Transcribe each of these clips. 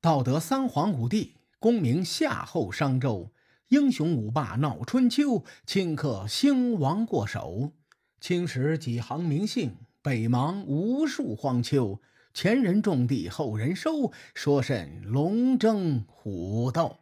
道德三皇五帝，功名夏后商周，英雄五霸闹春秋，顷刻兴亡过手。青史几行名姓，北邙无数荒丘。前人种地，后人收，说甚龙争虎斗？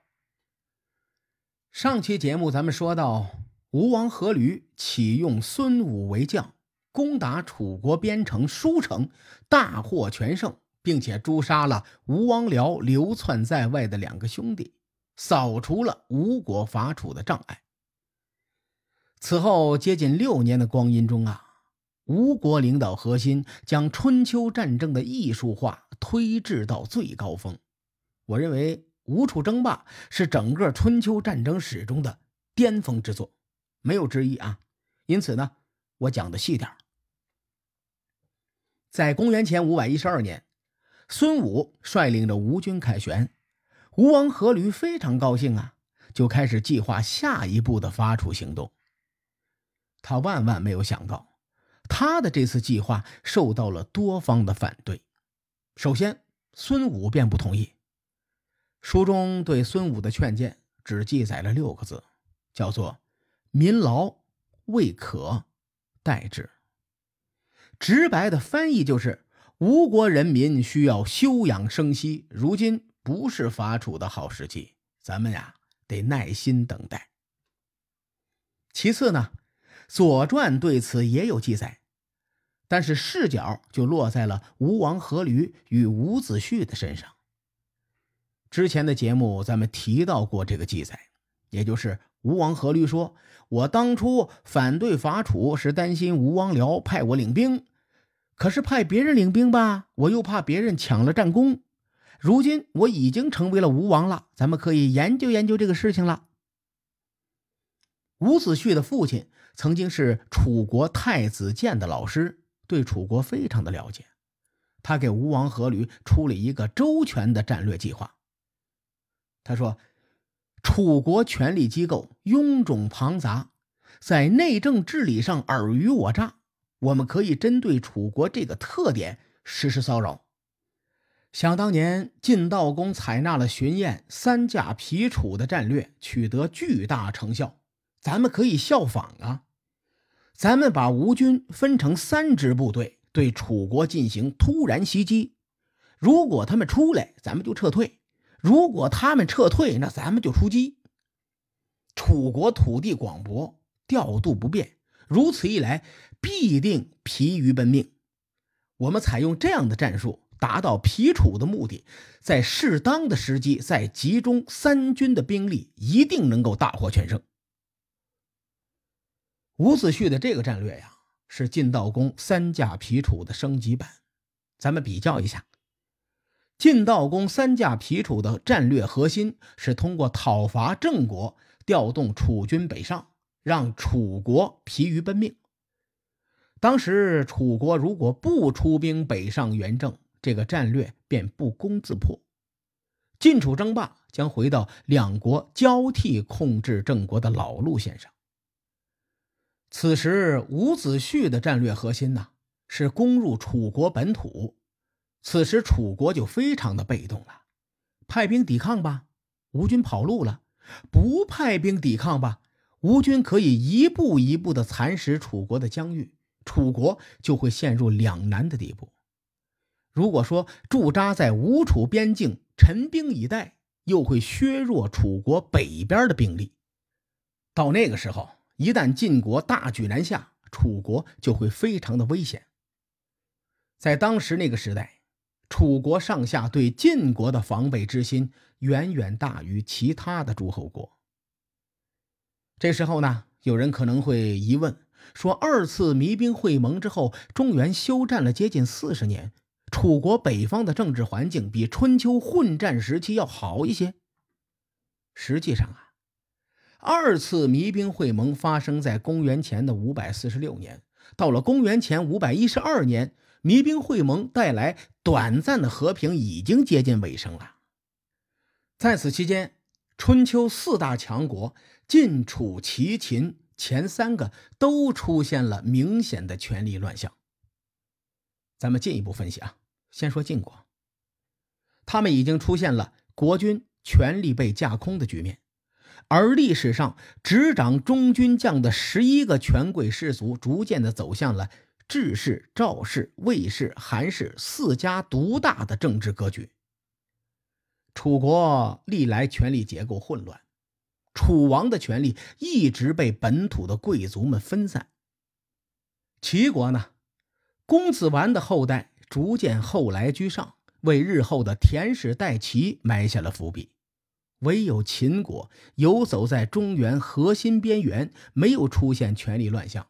上期节目咱们说到，吴王阖闾启用孙武为将，攻打楚国边城舒城，大获全胜。并且诛杀了吴王僚流窜在外的两个兄弟，扫除了吴国伐楚的障碍。此后接近六年的光阴中啊，吴国领导核心将春秋战争的艺术化推至到最高峰。我认为吴楚争霸是整个春秋战争史中的巅峰之作，没有之一啊。因此呢，我讲的细点在公元前五百一十二年。孙武率领着吴军凯旋，吴王阖闾非常高兴啊，就开始计划下一步的伐楚行动。他万万没有想到，他的这次计划受到了多方的反对。首先，孙武便不同意。书中对孙武的劝谏只记载了六个字，叫做“民劳未可，待之”。直白的翻译就是。吴国人民需要休养生息，如今不是伐楚的好时机，咱们呀得耐心等待。其次呢，《左传》对此也有记载，但是视角就落在了吴王阖闾与伍子胥的身上。之前的节目咱们提到过这个记载，也就是吴王阖闾说：“我当初反对伐楚，是担心吴王僚派我领兵。”可是派别人领兵吧，我又怕别人抢了战功。如今我已经成为了吴王了，咱们可以研究研究这个事情了。伍子胥的父亲曾经是楚国太子建的老师，对楚国非常的了解。他给吴王阖闾出了一个周全的战略计划。他说：“楚国权力机构臃肿庞杂，在内政治理上尔虞我诈。”我们可以针对楚国这个特点实施骚扰。想当年晋悼公采纳了荀偃三驾皮楚的战略，取得巨大成效，咱们可以效仿啊！咱们把吴军分成三支部队，对楚国进行突然袭击。如果他们出来，咱们就撤退；如果他们撤退，那咱们就出击。楚国土地广博，调度不便，如此一来。必定疲于奔命。我们采用这样的战术，达到疲楚的目的，在适当的时机再集中三军的兵力，一定能够大获全胜。伍子胥的这个战略呀，是晋悼公三驾皮楚的升级版。咱们比较一下，晋悼公三驾皮楚的战略核心是通过讨伐郑国，调动楚军北上，让楚国疲于奔命。当时楚国如果不出兵北上援郑，这个战略便不攻自破，晋楚争霸将回到两国交替控制郑国的老路线上。此时伍子胥的战略核心呢是攻入楚国本土，此时楚国就非常的被动了，派兵抵抗吧，吴军跑路了；不派兵抵抗吧，吴军可以一步一步的蚕食楚国的疆域。楚国就会陷入两难的地步。如果说驻扎在吴楚边境陈兵以待，又会削弱楚国北边的兵力。到那个时候，一旦晋国大举南下，楚国就会非常的危险。在当时那个时代，楚国上下对晋国的防备之心远远大于其他的诸侯国。这时候呢，有人可能会疑问。说二次弭兵会盟之后，中原休战了接近四十年，楚国北方的政治环境比春秋混战时期要好一些。实际上啊，二次弭兵会盟发生在公元前的五百四十六年，到了公元前五百一十二年，弭兵会盟带来短暂的和平已经接近尾声了。在此期间，春秋四大强国晋、楚、齐、秦。前三个都出现了明显的权力乱象。咱们进一步分析啊，先说晋国。他们已经出现了国君权力被架空的局面，而历史上执掌中军将的十一个权贵氏族，逐渐的走向了智氏、赵氏、魏氏、韩氏四家独大的政治格局。楚国历来权力结构混乱，楚王的权力一直被本土的贵族们分散。齐国呢，公子完的后代逐渐后来居上，为日后的田氏代齐埋下了伏笔。唯有秦国游走在中原核心边缘，没有出现权力乱象。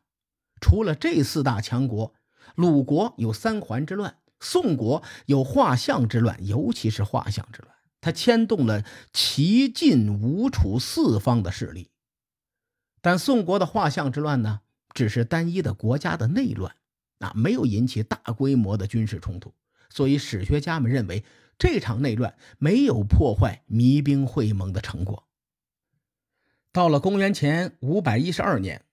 除了这四大强国，鲁国有三桓之乱，宋国有画像之乱，尤其是画像之乱。他牵动了齐、晋、吴、楚四方的势力，但宋国的画像之乱呢，只是单一的国家的内乱，啊，没有引起大规模的军事冲突，所以史学家们认为这场内乱没有破坏弭兵会盟的成果。到了公元前五百一十二年，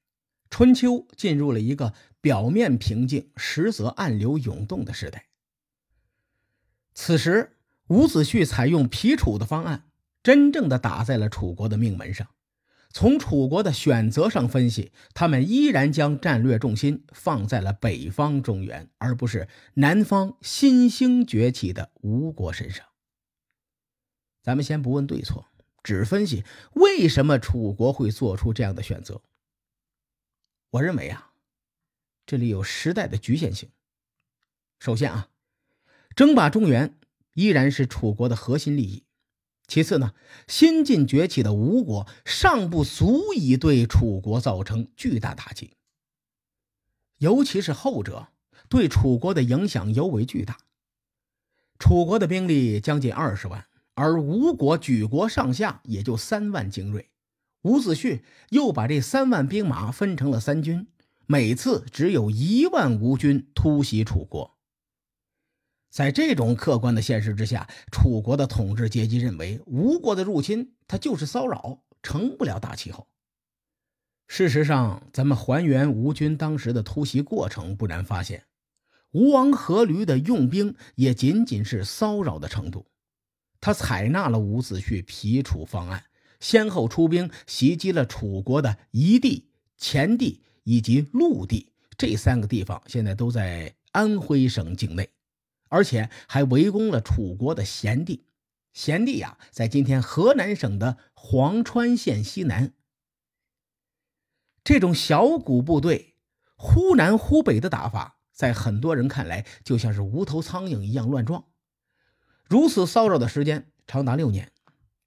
春秋进入了一个表面平静、实则暗流涌动的时代。此时。伍子胥采用皮楚的方案，真正的打在了楚国的命门上。从楚国的选择上分析，他们依然将战略重心放在了北方中原，而不是南方新兴崛起的吴国身上。咱们先不问对错，只分析为什么楚国会做出这样的选择。我认为啊，这里有时代的局限性。首先啊，争霸中原。依然是楚国的核心利益。其次呢，新晋崛起的吴国尚不足以对楚国造成巨大打击，尤其是后者对楚国的影响尤为巨大。楚国的兵力将近二十万，而吴国举国上下也就三万精锐。伍子胥又把这三万兵马分成了三军，每次只有一万吴军突袭楚国。在这种客观的现实之下，楚国的统治阶级认为吴国的入侵，它就是骚扰，成不了大气候。事实上，咱们还原吴军当时的突袭过程，不难发现，吴王阖闾的用兵也仅仅是骚扰的程度。他采纳了伍子胥皮楚方案，先后出兵袭击了楚国的夷地、黔地以及陆地这三个地方，现在都在安徽省境内。而且还围攻了楚国的咸地，咸地呀，在今天河南省的潢川县西南。这种小股部队忽南忽北的打法，在很多人看来就像是无头苍蝇一样乱撞。如此骚扰的时间长达六年，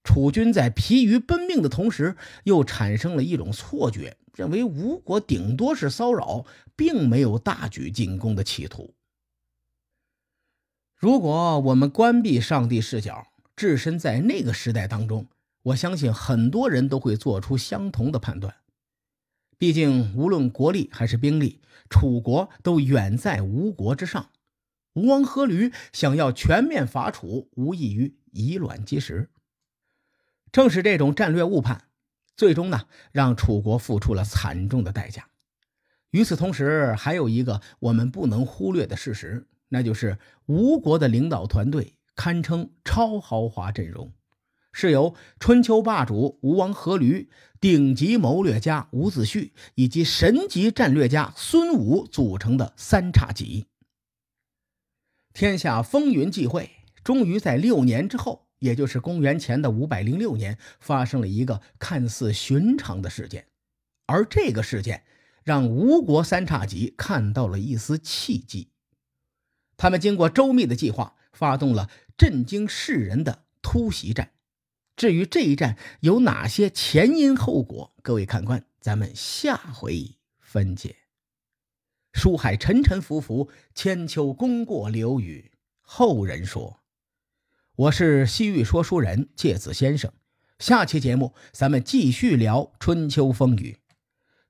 楚军在疲于奔命的同时，又产生了一种错觉，认为吴国顶多是骚扰，并没有大举进攻的企图。如果我们关闭上帝视角，置身在那个时代当中，我相信很多人都会做出相同的判断。毕竟，无论国力还是兵力，楚国都远在吴国之上。吴王阖闾想要全面伐楚，无异于以卵击石。正是这种战略误判，最终呢，让楚国付出了惨重的代价。与此同时，还有一个我们不能忽略的事实。那就是吴国的领导团队堪称超豪华阵容，是由春秋霸主吴王阖闾、顶级谋略家伍子胥以及神级战略家孙武组成的三叉戟。天下风云际会，终于在六年之后，也就是公元前的五百零六年，发生了一个看似寻常的事件，而这个事件让吴国三叉戟看到了一丝契机。他们经过周密的计划，发动了震惊世人的突袭战。至于这一战有哪些前因后果，各位看官，咱们下回分解。书海沉沉浮浮，千秋功过留与后人说。我是西域说书人介子先生，下期节目咱们继续聊春秋风雨。